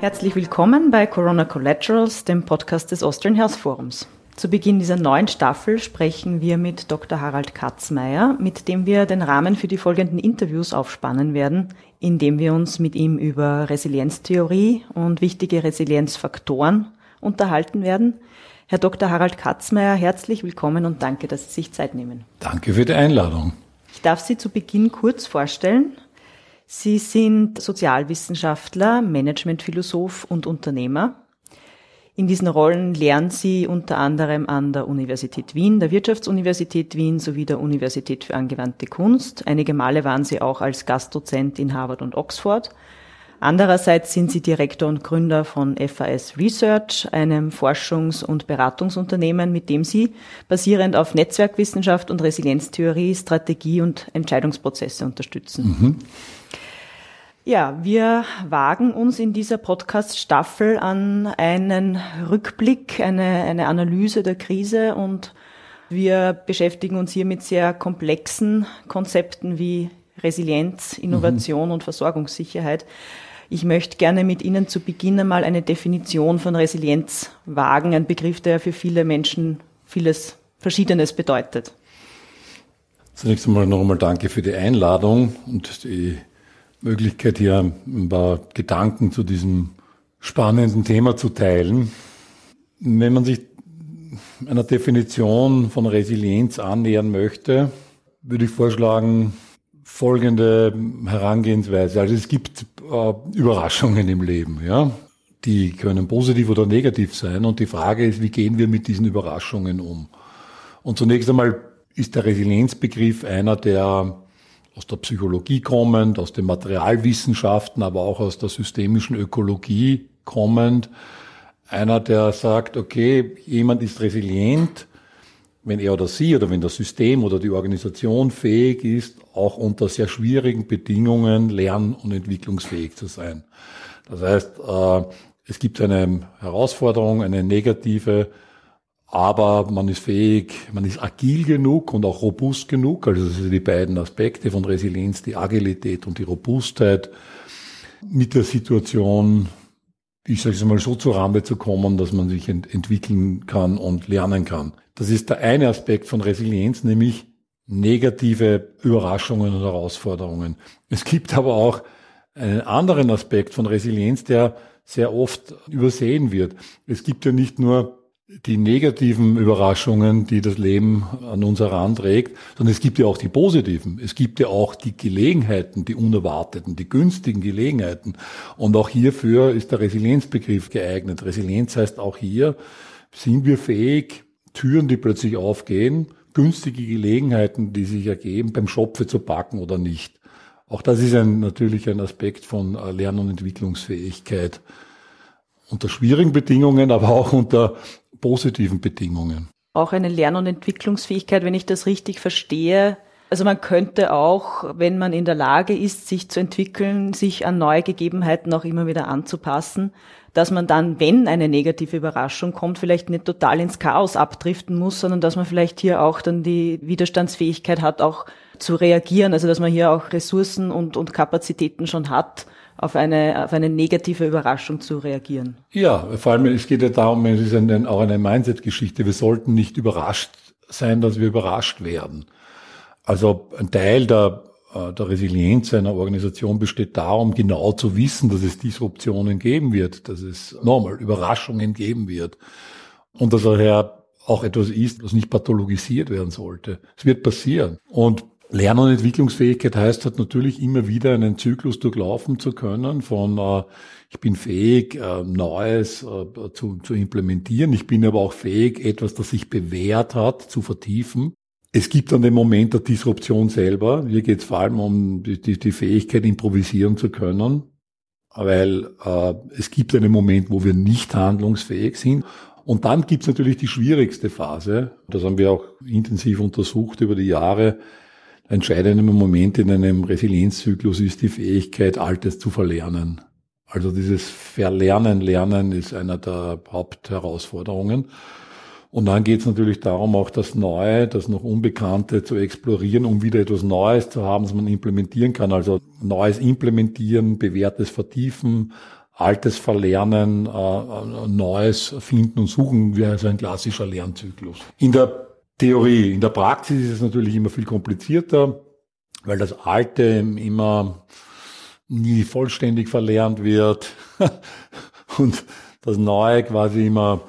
Herzlich willkommen bei Corona Collaterals, dem Podcast des Austrian Health Forums. Zu Beginn dieser neuen Staffel sprechen wir mit Dr. Harald Katzmeier, mit dem wir den Rahmen für die folgenden Interviews aufspannen werden, indem wir uns mit ihm über Resilienztheorie und wichtige Resilienzfaktoren unterhalten werden. Herr Dr. Harald Katzmeier, herzlich willkommen und danke, dass Sie sich Zeit nehmen. Danke für die Einladung. Ich darf Sie zu Beginn kurz vorstellen. Sie sind Sozialwissenschaftler, Managementphilosoph und Unternehmer. In diesen Rollen lernen Sie unter anderem an der Universität Wien, der Wirtschaftsuniversität Wien sowie der Universität für angewandte Kunst. Einige Male waren Sie auch als Gastdozent in Harvard und Oxford. Andererseits sind Sie Direktor und Gründer von FAS Research, einem Forschungs- und Beratungsunternehmen, mit dem Sie basierend auf Netzwerkwissenschaft und Resilienztheorie Strategie und Entscheidungsprozesse unterstützen. Mhm. Ja, wir wagen uns in dieser Podcast-Staffel an einen Rückblick, eine, eine Analyse der Krise und wir beschäftigen uns hier mit sehr komplexen Konzepten wie Resilienz, Innovation mhm. und Versorgungssicherheit. Ich möchte gerne mit Ihnen zu Beginn einmal eine Definition von Resilienz wagen, ein Begriff, der für viele Menschen vieles Verschiedenes bedeutet. Zunächst einmal noch einmal danke für die Einladung und die Möglichkeit, hier ein paar Gedanken zu diesem spannenden Thema zu teilen. Wenn man sich einer Definition von Resilienz annähern möchte, würde ich vorschlagen, folgende Herangehensweise. Also es gibt äh, Überraschungen im Leben, ja. Die können positiv oder negativ sein. Und die Frage ist, wie gehen wir mit diesen Überraschungen um? Und zunächst einmal ist der Resilienzbegriff einer, der aus der Psychologie kommend, aus den Materialwissenschaften, aber auch aus der systemischen Ökologie kommend. Einer, der sagt, okay, jemand ist resilient, wenn er oder sie oder wenn das System oder die Organisation fähig ist, auch unter sehr schwierigen Bedingungen lern- und entwicklungsfähig zu sein. Das heißt, äh, es gibt eine Herausforderung, eine negative aber man ist fähig, man ist agil genug und auch robust genug. Also das sind die beiden Aspekte von Resilienz, die Agilität und die Robustheit, mit der Situation, ich sage es mal so zur Rande zu kommen, dass man sich ent entwickeln kann und lernen kann. Das ist der eine Aspekt von Resilienz, nämlich negative Überraschungen und Herausforderungen. Es gibt aber auch einen anderen Aspekt von Resilienz, der sehr oft übersehen wird. Es gibt ja nicht nur die negativen Überraschungen, die das Leben an uns heranträgt, sondern es gibt ja auch die positiven. Es gibt ja auch die Gelegenheiten, die unerwarteten, die günstigen Gelegenheiten. Und auch hierfür ist der Resilienzbegriff geeignet. Resilienz heißt auch hier, sind wir fähig, Türen, die plötzlich aufgehen, günstige Gelegenheiten, die sich ergeben, beim Schopfe zu packen oder nicht. Auch das ist ein, natürlich ein Aspekt von Lern- und Entwicklungsfähigkeit unter schwierigen Bedingungen, aber auch unter positiven Bedingungen. Auch eine Lern- und Entwicklungsfähigkeit, wenn ich das richtig verstehe. Also man könnte auch, wenn man in der Lage ist, sich zu entwickeln, sich an neue Gegebenheiten auch immer wieder anzupassen, dass man dann, wenn eine negative Überraschung kommt, vielleicht nicht total ins Chaos abdriften muss, sondern dass man vielleicht hier auch dann die Widerstandsfähigkeit hat, auch zu reagieren. Also dass man hier auch Ressourcen und, und Kapazitäten schon hat, auf eine, auf eine negative Überraschung zu reagieren. Ja, vor allem es geht ja darum, es ist eine, auch eine Mindset-Geschichte. Wir sollten nicht überrascht sein, dass wir überrascht werden. Also ein Teil der, äh, der Resilienz einer Organisation besteht darum, genau zu wissen, dass es Disruptionen geben wird, dass es normal Überraschungen geben wird und dass daher auch etwas ist, was nicht pathologisiert werden sollte. Es wird passieren. Und Lern- und Entwicklungsfähigkeit heißt halt natürlich immer wieder einen Zyklus durchlaufen zu können von äh, ich bin fähig, äh, Neues äh, zu, zu implementieren. Ich bin aber auch fähig, etwas, das sich bewährt hat, zu vertiefen. Es gibt dann den Moment der Disruption selber. Hier geht es vor allem um die, die, Fähigkeit, improvisieren zu können. weil äh, es gibt einen Moment, wo wir nicht handlungsfähig sind. Und dann gibt es natürlich die schwierigste Phase. Das haben wir auch intensiv untersucht über die Jahre. Entscheidende Moment in einem Resilienzzyklus ist die Fähigkeit, Altes zu verlernen. Also dieses Verlernen, Lernen ist einer der Hauptherausforderungen. Und dann geht es natürlich darum, auch das Neue, das noch Unbekannte zu explorieren, um wieder etwas Neues zu haben, das man implementieren kann. Also Neues implementieren, bewährtes vertiefen, Altes verlernen, äh, äh Neues finden und suchen, wäre also ein klassischer Lernzyklus. In der Theorie, in der Praxis ist es natürlich immer viel komplizierter, weil das Alte immer nie vollständig verlernt wird und das Neue quasi immer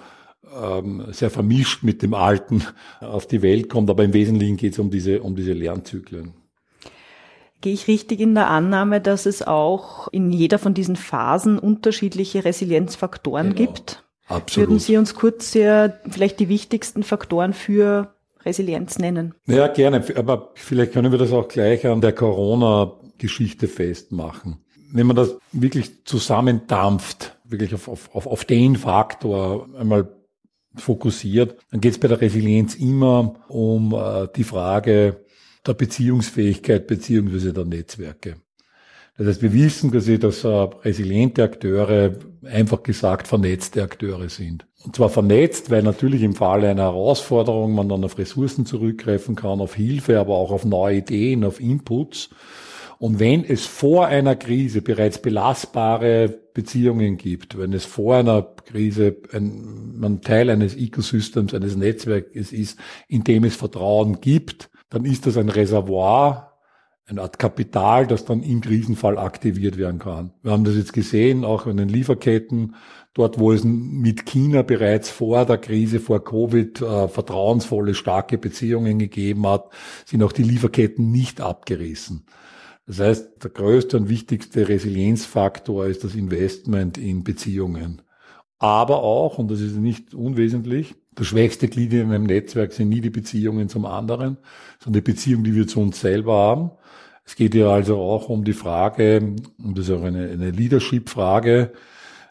ähm, sehr vermischt mit dem Alten auf die Welt kommt. Aber im Wesentlichen geht es um diese, um diese Lernzyklen. Gehe ich richtig in der Annahme, dass es auch in jeder von diesen Phasen unterschiedliche Resilienzfaktoren genau. gibt? Absolut. Würden Sie uns kurz ja vielleicht die wichtigsten Faktoren für Resilienz nennen? Ja, gerne. Aber vielleicht können wir das auch gleich an der Corona-Geschichte festmachen. Wenn man das wirklich zusammendampft, wirklich auf, auf, auf den Faktor einmal fokussiert, dann geht es bei der Resilienz immer um äh, die Frage der Beziehungsfähigkeit beziehungsweise der Netzwerke. Das heißt, wir wissen quasi, dass äh, resiliente Akteure einfach gesagt vernetzte Akteure sind. Und zwar vernetzt, weil natürlich im Falle einer Herausforderung man dann auf Ressourcen zurückgreifen kann, auf Hilfe, aber auch auf neue Ideen, auf Inputs. Und wenn es vor einer Krise bereits belastbare Beziehungen gibt, wenn es vor einer Krise ein, man Teil eines Ecosystems, eines Netzwerkes ist, in dem es Vertrauen gibt, dann ist das ein Reservoir, eine Art Kapital, das dann im Krisenfall aktiviert werden kann. Wir haben das jetzt gesehen, auch in den Lieferketten, dort wo es mit China bereits vor der Krise, vor Covid, äh, vertrauensvolle, starke Beziehungen gegeben hat, sind auch die Lieferketten nicht abgerissen. Das heißt, der größte und wichtigste Resilienzfaktor ist das Investment in Beziehungen. Aber auch, und das ist nicht unwesentlich, das schwächste Glied in einem Netzwerk sind nie die Beziehungen zum anderen, sondern die Beziehung, die wir zu uns selber haben. Es geht ja also auch um die Frage, und das ist auch eine, eine Leadership-Frage,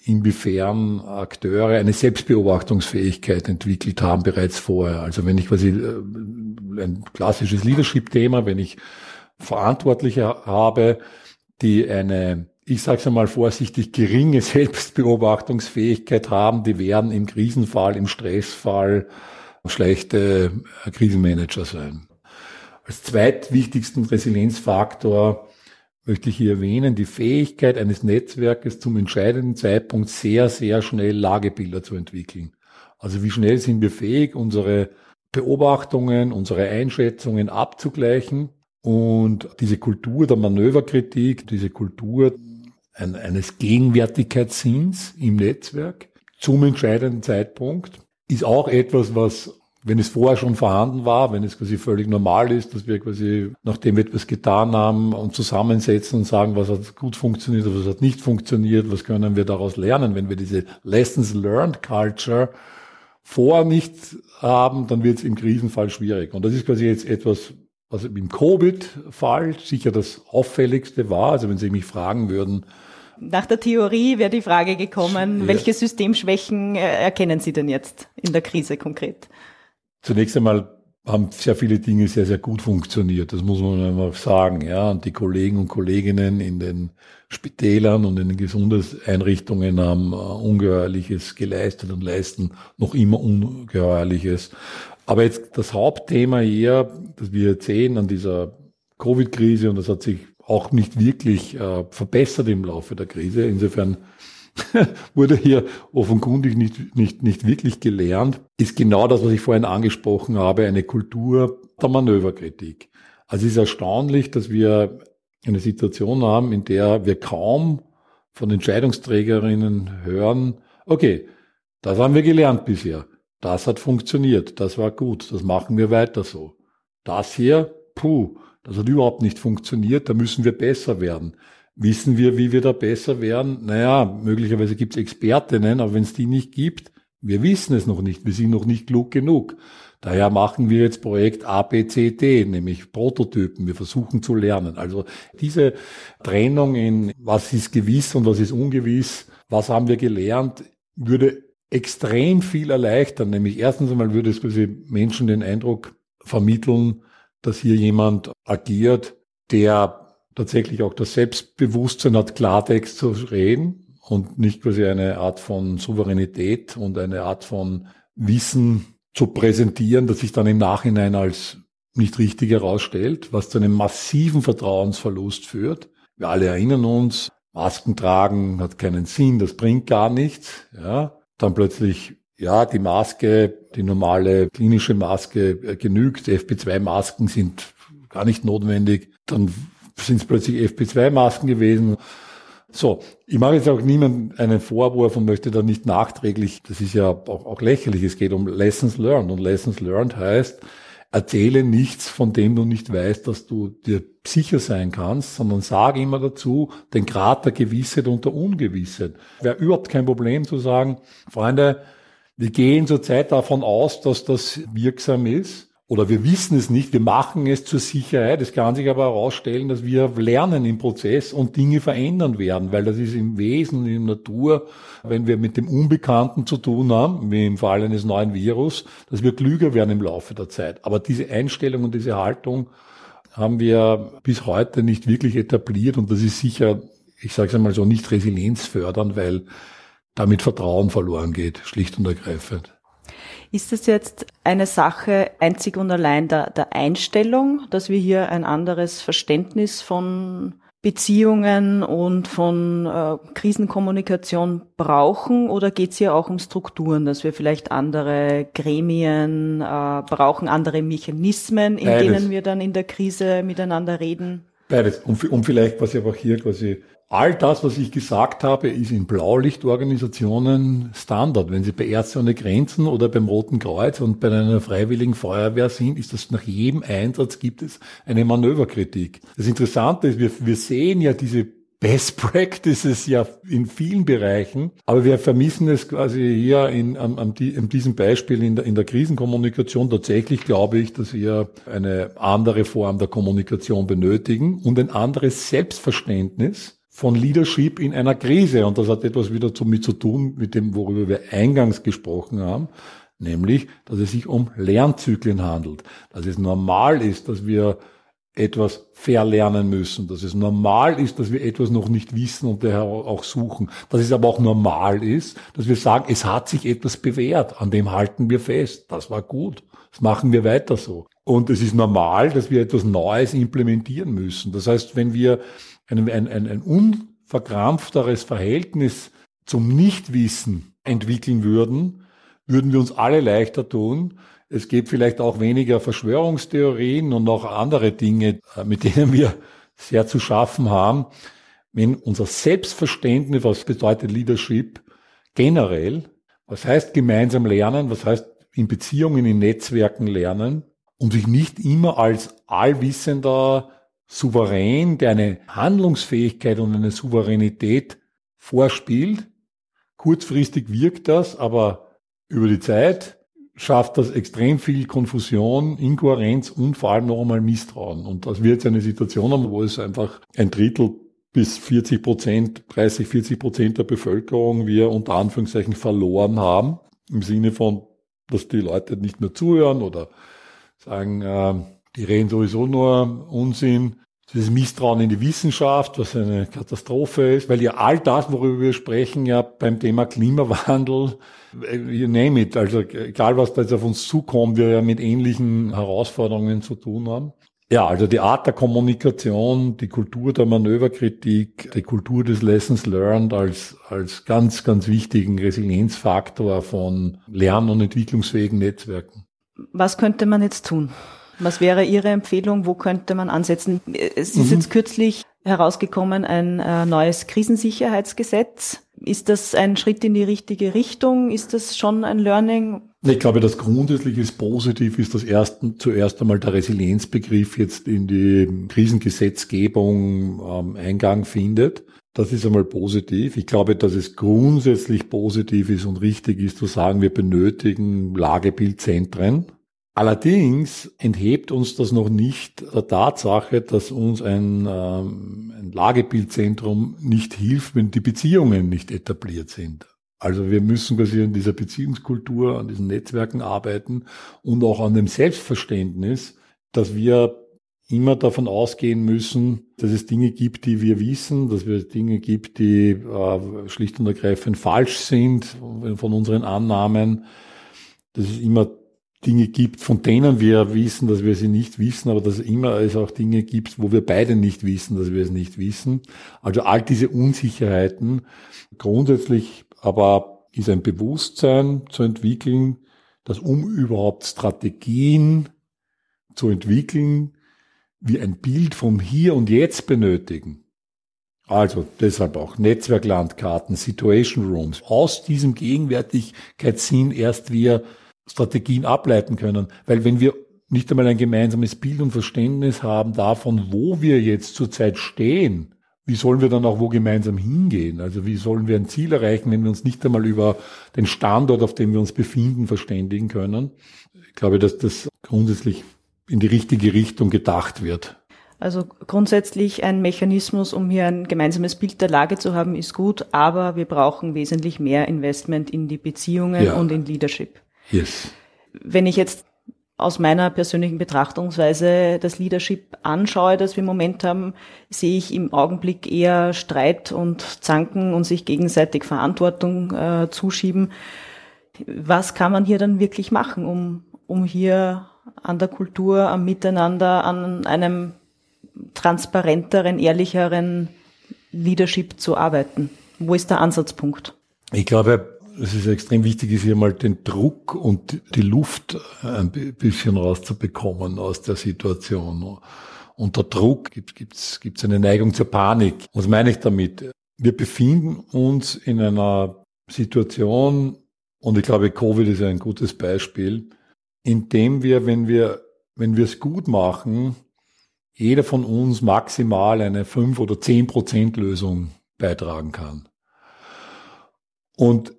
inwiefern Akteure eine Selbstbeobachtungsfähigkeit entwickelt haben bereits vorher. Also wenn ich quasi äh, ein klassisches Leadership-Thema, wenn ich Verantwortliche habe, die eine, ich sage es einmal vorsichtig, geringe Selbstbeobachtungsfähigkeit haben, die werden im Krisenfall, im Stressfall schlechte Krisenmanager sein. Als zweitwichtigsten Resilienzfaktor möchte ich hier erwähnen, die Fähigkeit eines Netzwerkes zum entscheidenden Zeitpunkt sehr, sehr schnell Lagebilder zu entwickeln. Also wie schnell sind wir fähig, unsere Beobachtungen, unsere Einschätzungen abzugleichen und diese Kultur der Manöverkritik, diese Kultur eines Gegenwärtigkeitssinns im Netzwerk zum entscheidenden Zeitpunkt ist auch etwas, was, wenn es vorher schon vorhanden war, wenn es quasi völlig normal ist, dass wir quasi, nachdem wir etwas getan haben, uns zusammensetzen und sagen, was hat gut funktioniert, was hat nicht funktioniert, was können wir daraus lernen, wenn wir diese Lessons Learned Culture vorher nicht haben, dann wird es im Krisenfall schwierig. Und das ist quasi jetzt etwas, was im Covid-Fall sicher das auffälligste war. Also wenn Sie mich fragen würden, nach der Theorie wäre die Frage gekommen, welche Systemschwächen äh, erkennen Sie denn jetzt in der Krise konkret? Zunächst einmal haben sehr viele Dinge sehr, sehr gut funktioniert. Das muss man einfach sagen. Ja, und die Kollegen und Kolleginnen in den Spitälern und in den Gesundheitseinrichtungen haben äh, Ungeheuerliches geleistet und leisten noch immer Ungeheuerliches. Aber jetzt das Hauptthema hier, das wir jetzt sehen an dieser Covid-Krise, und das hat sich auch nicht wirklich äh, verbessert im Laufe der Krise. Insofern wurde hier offenkundig nicht, nicht, nicht wirklich gelernt, ist genau das, was ich vorhin angesprochen habe, eine Kultur der Manöverkritik. Also es ist erstaunlich, dass wir eine Situation haben, in der wir kaum von Entscheidungsträgerinnen hören, okay, das haben wir gelernt bisher. Das hat funktioniert, das war gut, das machen wir weiter so. Das hier, puh, das hat überhaupt nicht funktioniert, da müssen wir besser werden. Wissen wir, wie wir da besser werden? Naja, möglicherweise gibt es Expertinnen, aber wenn es die nicht gibt, wir wissen es noch nicht, wir sind noch nicht klug genug. Daher machen wir jetzt Projekt ABCD, nämlich Prototypen. Wir versuchen zu lernen. Also diese Trennung in was ist gewiss und was ist ungewiss, was haben wir gelernt, würde extrem viel erleichtern. Nämlich erstens einmal würde es Menschen den Eindruck vermitteln, dass hier jemand agiert, der tatsächlich auch das Selbstbewusstsein hat, Klartext zu reden und nicht quasi eine Art von Souveränität und eine Art von Wissen zu präsentieren, das sich dann im Nachhinein als nicht richtig herausstellt, was zu einem massiven Vertrauensverlust führt. Wir alle erinnern uns, Masken tragen hat keinen Sinn, das bringt gar nichts. Ja, dann plötzlich, ja, die Maske, die normale klinische Maske äh, genügt, FP2-Masken sind gar nicht notwendig. Dann sind es plötzlich FP2-Masken gewesen. So, ich mache jetzt auch niemandem einen Vorwurf und möchte da nicht nachträglich, das ist ja auch, auch lächerlich, es geht um Lessons Learned und Lessons Learned heißt, erzähle nichts, von dem du nicht weißt, dass du dir sicher sein kannst, sondern sage immer dazu den Grad der Gewissheit und der Ungewissheit. Wäre überhaupt kein Problem zu sagen, Freunde, wir gehen zurzeit davon aus, dass das wirksam ist oder wir wissen es nicht, wir machen es zur Sicherheit. Es kann sich aber herausstellen, dass wir lernen im Prozess und Dinge verändern werden, weil das ist im Wesen, in der Natur, wenn wir mit dem Unbekannten zu tun haben, wie im Fall eines neuen Virus, dass wir klüger werden im Laufe der Zeit. Aber diese Einstellung und diese Haltung haben wir bis heute nicht wirklich etabliert und das ist sicher, ich sage es einmal so, nicht resilienzfördernd, weil damit Vertrauen verloren geht, schlicht und ergreifend. Ist es jetzt eine Sache einzig und allein der, der Einstellung, dass wir hier ein anderes Verständnis von Beziehungen und von äh, Krisenkommunikation brauchen oder geht es hier auch um Strukturen, dass wir vielleicht andere Gremien äh, brauchen, andere Mechanismen, in Beides. denen wir dann in der Krise miteinander reden? Beides. Um, um vielleicht quasi einfach hier quasi All das, was ich gesagt habe, ist in Blaulichtorganisationen Standard. Wenn Sie bei Ärzte ohne Grenzen oder beim Roten Kreuz und bei einer freiwilligen Feuerwehr sind, ist das nach jedem Einsatz gibt es eine Manöverkritik. Das Interessante ist, wir, wir sehen ja diese Best Practices ja in vielen Bereichen, aber wir vermissen es quasi hier in, an, an, die, in diesem Beispiel in der, in der Krisenkommunikation. Tatsächlich glaube ich, dass wir eine andere Form der Kommunikation benötigen und ein anderes Selbstverständnis von Leadership in einer Krise. Und das hat etwas wieder damit zu tun, mit dem, worüber wir eingangs gesprochen haben, nämlich, dass es sich um Lernzyklen handelt. Dass es normal ist, dass wir etwas verlernen müssen, dass es normal ist, dass wir etwas noch nicht wissen und daher auch suchen, dass es aber auch normal ist, dass wir sagen, es hat sich etwas bewährt, an dem halten wir fest, das war gut, das machen wir weiter so. Und es ist normal, dass wir etwas Neues implementieren müssen. Das heißt, wenn wir ein, ein, ein unverkrampfteres Verhältnis zum Nichtwissen entwickeln würden, würden wir uns alle leichter tun. Es gibt vielleicht auch weniger Verschwörungstheorien und auch andere Dinge, äh, mit denen wir sehr zu schaffen haben. Wenn unser Selbstverständnis, was bedeutet Leadership generell, was heißt gemeinsam lernen, was heißt in Beziehungen, in Netzwerken lernen und sich nicht immer als allwissender Souverän, der eine Handlungsfähigkeit und eine Souveränität vorspielt. Kurzfristig wirkt das, aber über die Zeit schafft das extrem viel Konfusion, Inkohärenz und vor allem noch einmal Misstrauen. Und das wird eine Situation haben, wo es einfach ein Drittel bis 40 Prozent, 30, 40 Prozent der Bevölkerung wir unter Anführungszeichen verloren haben. Im Sinne von, dass die Leute nicht mehr zuhören oder sagen, äh, die reden sowieso nur Unsinn. Dieses Misstrauen in die Wissenschaft, was eine Katastrophe ist, weil ja all das, worüber wir sprechen, ja beim Thema Klimawandel, äh, you name it, also egal was da jetzt auf uns zukommt, wir ja mit ähnlichen Herausforderungen zu tun haben. Ja, also die Art der Kommunikation, die Kultur der Manöverkritik, die Kultur des Lessons Learned als, als ganz, ganz wichtigen Resilienzfaktor von lern- und entwicklungsfähigen Netzwerken. Was könnte man jetzt tun? Was wäre Ihre Empfehlung? Wo könnte man ansetzen? Es ist mhm. jetzt kürzlich herausgekommen ein äh, neues Krisensicherheitsgesetz. Ist das ein Schritt in die richtige Richtung? Ist das schon ein Learning? Ich glaube, das grundsätzlich ist positiv, ist das ersten, zuerst einmal der Resilienzbegriff jetzt in die Krisengesetzgebung ähm, Eingang findet. Das ist einmal positiv. Ich glaube, dass es grundsätzlich positiv ist und richtig ist zu sagen, wir benötigen Lagebildzentren Allerdings enthebt uns das noch nicht der Tatsache, dass uns ein, ähm, ein Lagebildzentrum nicht hilft, wenn die Beziehungen nicht etabliert sind. Also wir müssen quasi an dieser Beziehungskultur, an diesen Netzwerken arbeiten und auch an dem Selbstverständnis, dass wir immer davon ausgehen müssen, dass es Dinge gibt, die wir wissen, dass es Dinge gibt, die äh, schlicht und ergreifend falsch sind von unseren Annahmen, dass es immer Dinge gibt, von denen wir wissen, dass wir sie nicht wissen, aber dass immer es auch Dinge gibt, wo wir beide nicht wissen, dass wir es nicht wissen. Also all diese Unsicherheiten. Grundsätzlich aber ist ein Bewusstsein zu entwickeln, dass um überhaupt Strategien zu entwickeln, wir ein Bild vom Hier und Jetzt benötigen. Also deshalb auch Netzwerklandkarten, Situation Rooms. Aus diesem Gegenwärtigkeitssinn erst wir Strategien ableiten können. Weil wenn wir nicht einmal ein gemeinsames Bild und Verständnis haben davon, wo wir jetzt zurzeit stehen, wie sollen wir dann auch wo gemeinsam hingehen? Also wie sollen wir ein Ziel erreichen, wenn wir uns nicht einmal über den Standort, auf dem wir uns befinden, verständigen können? Ich glaube, dass das grundsätzlich in die richtige Richtung gedacht wird. Also grundsätzlich ein Mechanismus, um hier ein gemeinsames Bild der Lage zu haben, ist gut, aber wir brauchen wesentlich mehr Investment in die Beziehungen ja. und in Leadership. Yes. Wenn ich jetzt aus meiner persönlichen Betrachtungsweise das Leadership anschaue, das wir im Moment haben, sehe ich im Augenblick eher Streit und Zanken und sich gegenseitig Verantwortung äh, zuschieben. Was kann man hier dann wirklich machen, um, um hier an der Kultur, am Miteinander, an einem transparenteren, ehrlicheren Leadership zu arbeiten? Wo ist der Ansatzpunkt? Ich glaube, es ist extrem wichtig, ist hier mal den Druck und die Luft ein bisschen rauszubekommen aus der Situation. Unter Druck gibt es eine Neigung zur Panik. Was meine ich damit? Wir befinden uns in einer Situation, und ich glaube, Covid ist ein gutes Beispiel, in dem wir, wenn wir, wenn wir es gut machen, jeder von uns maximal eine 5 oder 10 Prozent Lösung beitragen kann. Und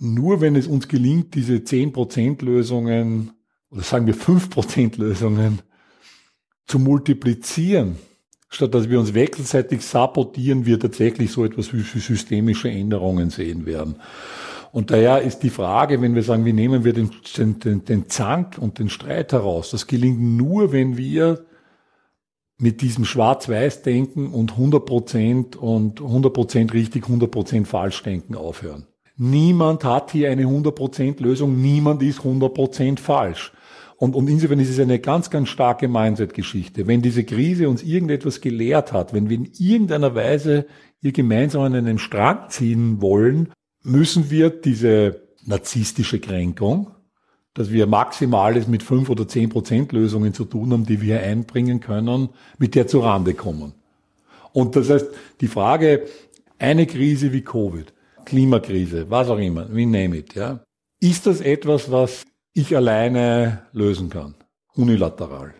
nur wenn es uns gelingt, diese 10% Lösungen oder sagen wir 5% Lösungen zu multiplizieren, statt dass wir uns wechselseitig sabotieren, wir tatsächlich so etwas wie systemische Änderungen sehen werden. Und daher ist die Frage, wenn wir sagen, wie nehmen wir den, den, den Zank und den Streit heraus, das gelingt nur, wenn wir mit diesem Schwarz-Weiß-Denken und 100% und 100% richtig, 100% falsch denken aufhören. Niemand hat hier eine 100% Lösung, niemand ist 100% falsch. Und, und insofern ist es eine ganz, ganz starke Mindset-Geschichte. Wenn diese Krise uns irgendetwas gelehrt hat, wenn wir in irgendeiner Weise hier gemeinsam an einen Strang ziehen wollen, müssen wir diese narzisstische Kränkung, dass wir Maximales mit fünf oder zehn Prozent Lösungen zu tun haben, die wir einbringen können, mit der zu Rande kommen. Und das heißt, die Frage, eine Krise wie Covid, Klimakrise, was auch immer, we name it, ja. Ist das etwas, was ich alleine lösen kann? Unilateral.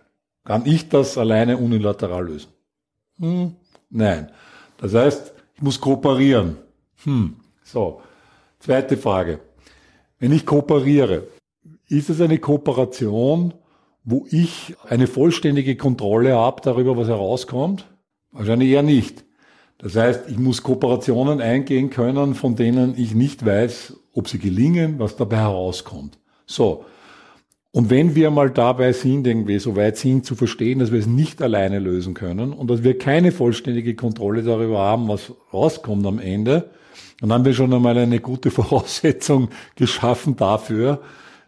Kann ich das alleine unilateral lösen? Hm, nein. Das heißt, ich muss kooperieren. Hm, so. Zweite Frage. Wenn ich kooperiere, ist es eine Kooperation, wo ich eine vollständige Kontrolle habe darüber, was herauskommt? Wahrscheinlich eher nicht. Das heißt, ich muss Kooperationen eingehen können, von denen ich nicht weiß, ob sie gelingen, was dabei herauskommt. So. Und wenn wir mal dabei sind, irgendwie so weit sind zu verstehen, dass wir es nicht alleine lösen können und dass wir keine vollständige Kontrolle darüber haben, was rauskommt am Ende, dann haben wir schon einmal eine gute Voraussetzung geschaffen dafür,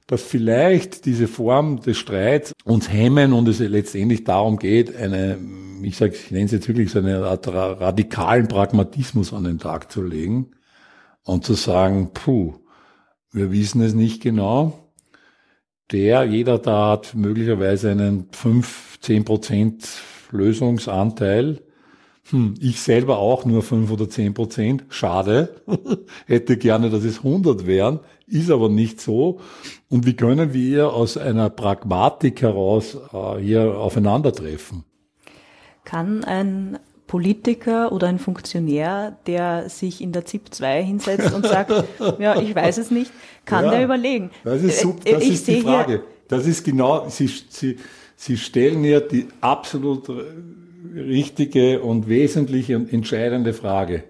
dass vielleicht diese Form des Streits uns hemmen und es letztendlich darum geht, eine ich sage, ich nenne es jetzt wirklich so eine Art radikalen Pragmatismus an den Tag zu legen und zu sagen, puh, wir wissen es nicht genau. Der, jeder da hat möglicherweise einen 5, 10 Prozent Lösungsanteil. Hm, ich selber auch nur 5 oder 10 Prozent. Schade. Hätte gerne, dass es 100 wären. Ist aber nicht so. Und wie können wir aus einer Pragmatik heraus äh, hier aufeinandertreffen? Kann ein Politiker oder ein Funktionär, der sich in der ZIP 2 hinsetzt und sagt, ja, ich weiß es nicht, kann ja, der überlegen. Das ist, super, das ich ist die Frage. Das ist genau, Sie, Sie, Sie stellen ja die absolut richtige und wesentliche und entscheidende Frage.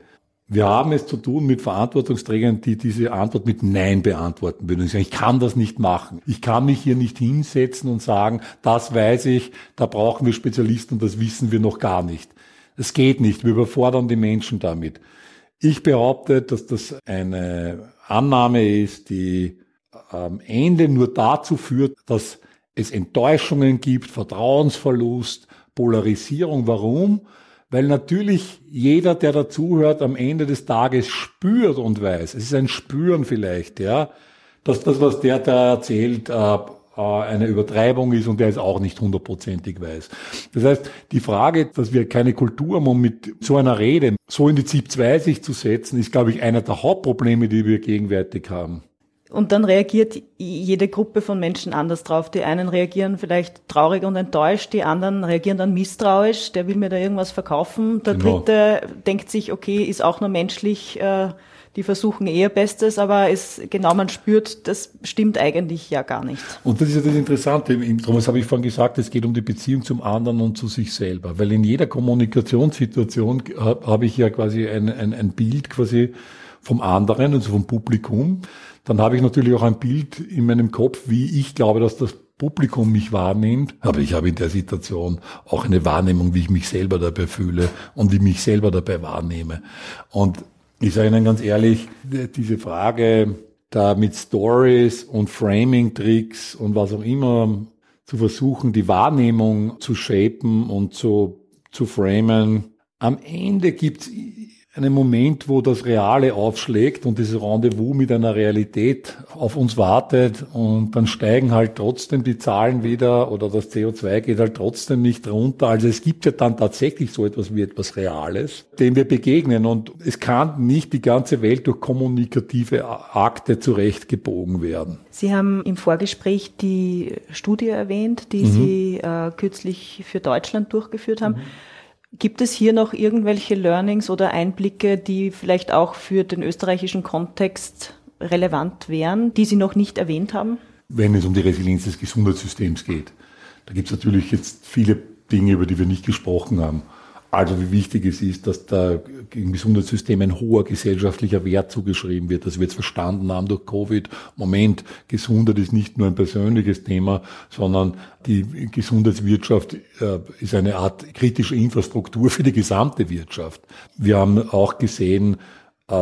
Wir haben es zu tun mit Verantwortungsträgern, die diese Antwort mit Nein beantworten würden. Ich kann das nicht machen. Ich kann mich hier nicht hinsetzen und sagen, das weiß ich, da brauchen wir Spezialisten und das wissen wir noch gar nicht. Es geht nicht. Wir überfordern die Menschen damit. Ich behaupte, dass das eine Annahme ist, die am Ende nur dazu führt, dass es Enttäuschungen gibt, Vertrauensverlust, Polarisierung. Warum? Weil natürlich jeder, der dazuhört, am Ende des Tages spürt und weiß. Es ist ein Spüren vielleicht, ja, dass das, was der da erzählt, äh, äh, eine Übertreibung ist und der es auch nicht hundertprozentig weiß. Das heißt, die Frage, dass wir keine Kultur haben, um mit so einer Rede so in die ZIP 2 sich zu setzen, ist, glaube ich, einer der Hauptprobleme, die wir gegenwärtig haben. Und dann reagiert jede Gruppe von Menschen anders drauf. Die einen reagieren vielleicht traurig und enttäuscht, die anderen reagieren dann misstrauisch, der will mir da irgendwas verkaufen. Der genau. dritte denkt sich, okay, ist auch nur menschlich, äh, die versuchen eher Bestes, aber es, genau man spürt, das stimmt eigentlich ja gar nicht. Und das ist ja das Interessante, darum habe ich vorhin gesagt, es geht um die Beziehung zum anderen und zu sich selber. Weil in jeder Kommunikationssituation habe ich ja quasi ein, ein, ein Bild quasi vom anderen, also vom Publikum dann habe ich natürlich auch ein Bild in meinem Kopf, wie ich glaube, dass das Publikum mich wahrnimmt. Aber ich habe in der Situation auch eine Wahrnehmung, wie ich mich selber dabei fühle und wie ich mich selber dabei wahrnehme. Und ich sage Ihnen ganz ehrlich, diese Frage da mit Stories und Framing-Tricks und was auch immer zu versuchen, die Wahrnehmung zu shapen und zu, zu framen. Am Ende gibt's einen Moment, wo das Reale aufschlägt und dieses Rendezvous mit einer Realität auf uns wartet und dann steigen halt trotzdem die Zahlen wieder oder das CO2 geht halt trotzdem nicht runter. Also es gibt ja dann tatsächlich so etwas wie etwas Reales, dem wir begegnen und es kann nicht die ganze Welt durch kommunikative Akte zurechtgebogen werden. Sie haben im Vorgespräch die Studie erwähnt, die mhm. Sie äh, kürzlich für Deutschland durchgeführt haben. Mhm. Gibt es hier noch irgendwelche Learnings oder Einblicke, die vielleicht auch für den österreichischen Kontext relevant wären, die Sie noch nicht erwähnt haben? Wenn es um die Resilienz des Gesundheitssystems geht. Da gibt es natürlich jetzt viele Dinge, über die wir nicht gesprochen haben. Also wie wichtig es ist, dass da im Gesundheitssystem ein hoher gesellschaftlicher Wert zugeschrieben wird, dass wir jetzt verstanden haben durch Covid, Moment, Gesundheit ist nicht nur ein persönliches Thema, sondern die Gesundheitswirtschaft äh, ist eine Art kritische Infrastruktur für die gesamte Wirtschaft. Wir haben auch gesehen,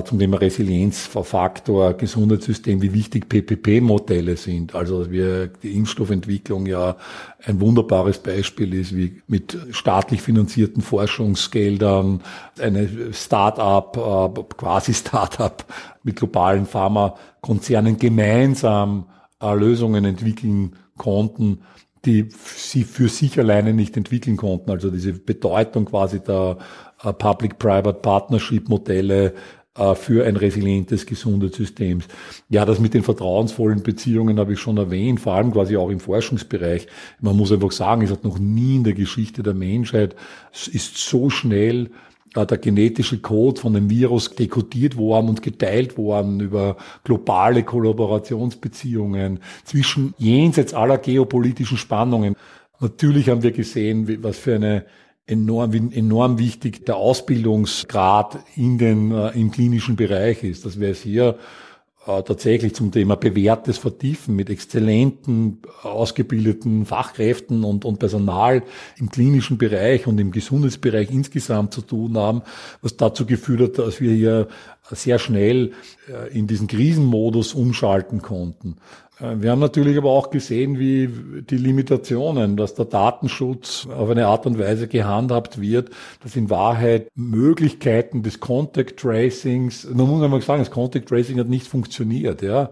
zum Thema Resilienzfaktor, Gesundheitssystem, wie wichtig PPP-Modelle sind. Also wir die Impfstoffentwicklung ja ein wunderbares Beispiel ist, wie mit staatlich finanzierten Forschungsgeldern eine Start-up, äh, quasi Start-up mit globalen Pharmakonzernen gemeinsam äh, Lösungen entwickeln konnten, die sie für sich alleine nicht entwickeln konnten. Also diese Bedeutung quasi der Public-Private Partnership-Modelle äh, für ein resilientes Gesundheitssystem. Ja, das mit den vertrauensvollen Beziehungen habe ich schon erwähnt, vor allem quasi auch im Forschungsbereich. Man muss einfach sagen, es hat noch nie in der Geschichte der Menschheit, es ist so schnell äh, der genetische Code von dem Virus dekodiert worden und geteilt worden über globale Kollaborationsbeziehungen zwischen jenseits aller geopolitischen Spannungen. Natürlich haben wir gesehen, was für eine enorm, enorm wichtig der Ausbildungsgrad in den, äh, im klinischen Bereich ist, dass wir es hier tatsächlich zum Thema bewährtes Vertiefen mit exzellenten, ausgebildeten Fachkräften und, und Personal im klinischen Bereich und im Gesundheitsbereich insgesamt zu tun haben, was dazu geführt hat, dass wir hier sehr schnell äh, in diesen Krisenmodus umschalten konnten. Äh, wir haben natürlich aber auch gesehen, wie die Limitationen, dass der Datenschutz auf eine Art und Weise gehandhabt wird, dass in Wahrheit Möglichkeiten des Contact Tracings, man muss einmal sagen, das Contact Tracing hat nicht funktioniert, ja.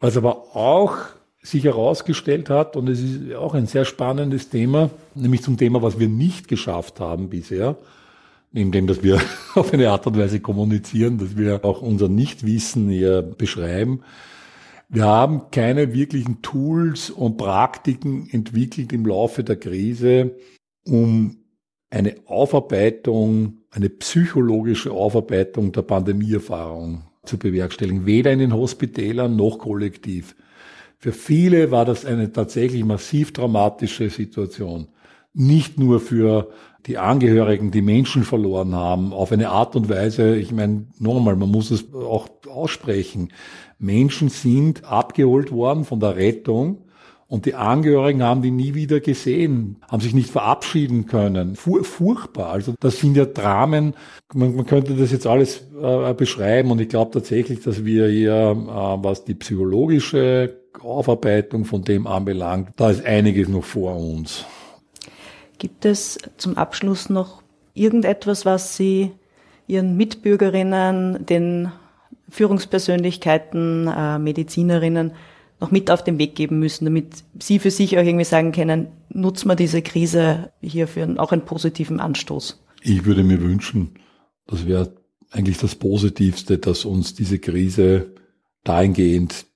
Was aber auch sich herausgestellt hat, und es ist auch ein sehr spannendes Thema, nämlich zum Thema, was wir nicht geschafft haben bisher, neben dem, dass wir auf eine Art und Weise kommunizieren, dass wir auch unser Nichtwissen hier beschreiben, wir haben keine wirklichen Tools und Praktiken entwickelt im Laufe der Krise, um eine Aufarbeitung, eine psychologische Aufarbeitung der Pandemieerfahrung zu bewerkstelligen, weder in den Hospitälern noch kollektiv. für viele war das eine tatsächlich massiv dramatische Situation. Nicht nur für die Angehörigen, die Menschen verloren haben, auf eine Art und Weise, ich meine, nochmal, man muss es auch aussprechen. Menschen sind abgeholt worden von der Rettung und die Angehörigen haben die nie wieder gesehen, haben sich nicht verabschieden können. Fur furchtbar. Also das sind ja Dramen. Man, man könnte das jetzt alles äh, beschreiben und ich glaube tatsächlich, dass wir hier, äh, was die psychologische Aufarbeitung von dem anbelangt, da ist einiges noch vor uns. Gibt es zum Abschluss noch irgendetwas, was Sie Ihren Mitbürgerinnen, den Führungspersönlichkeiten, äh, Medizinerinnen noch mit auf den Weg geben müssen, damit Sie für sich auch irgendwie sagen können, nutzen wir diese Krise hier für auch einen positiven Anstoß? Ich würde mir wünschen, das wäre eigentlich das Positivste, dass uns diese Krise dahingehend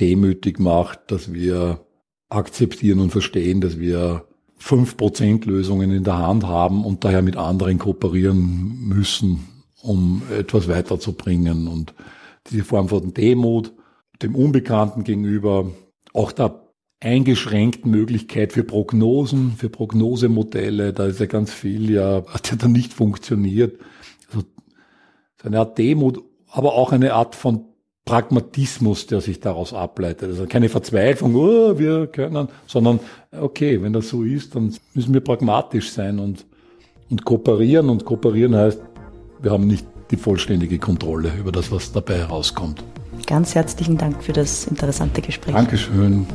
demütig macht, dass wir akzeptieren und verstehen, dass wir 5% Lösungen in der Hand haben und daher mit anderen kooperieren müssen, um etwas weiterzubringen. Und diese Form von Demut, dem Unbekannten gegenüber, auch der eingeschränkten Möglichkeit für Prognosen, für Prognosemodelle, da ist ja ganz viel, ja, hat ja dann nicht funktioniert. Also eine Art Demut, aber auch eine Art von Pragmatismus, der sich daraus ableitet. Also keine Verzweiflung, oh, wir können, sondern okay, wenn das so ist, dann müssen wir pragmatisch sein und, und kooperieren. Und kooperieren heißt, wir haben nicht die vollständige Kontrolle über das, was dabei herauskommt. Ganz herzlichen Dank für das interessante Gespräch. Dankeschön.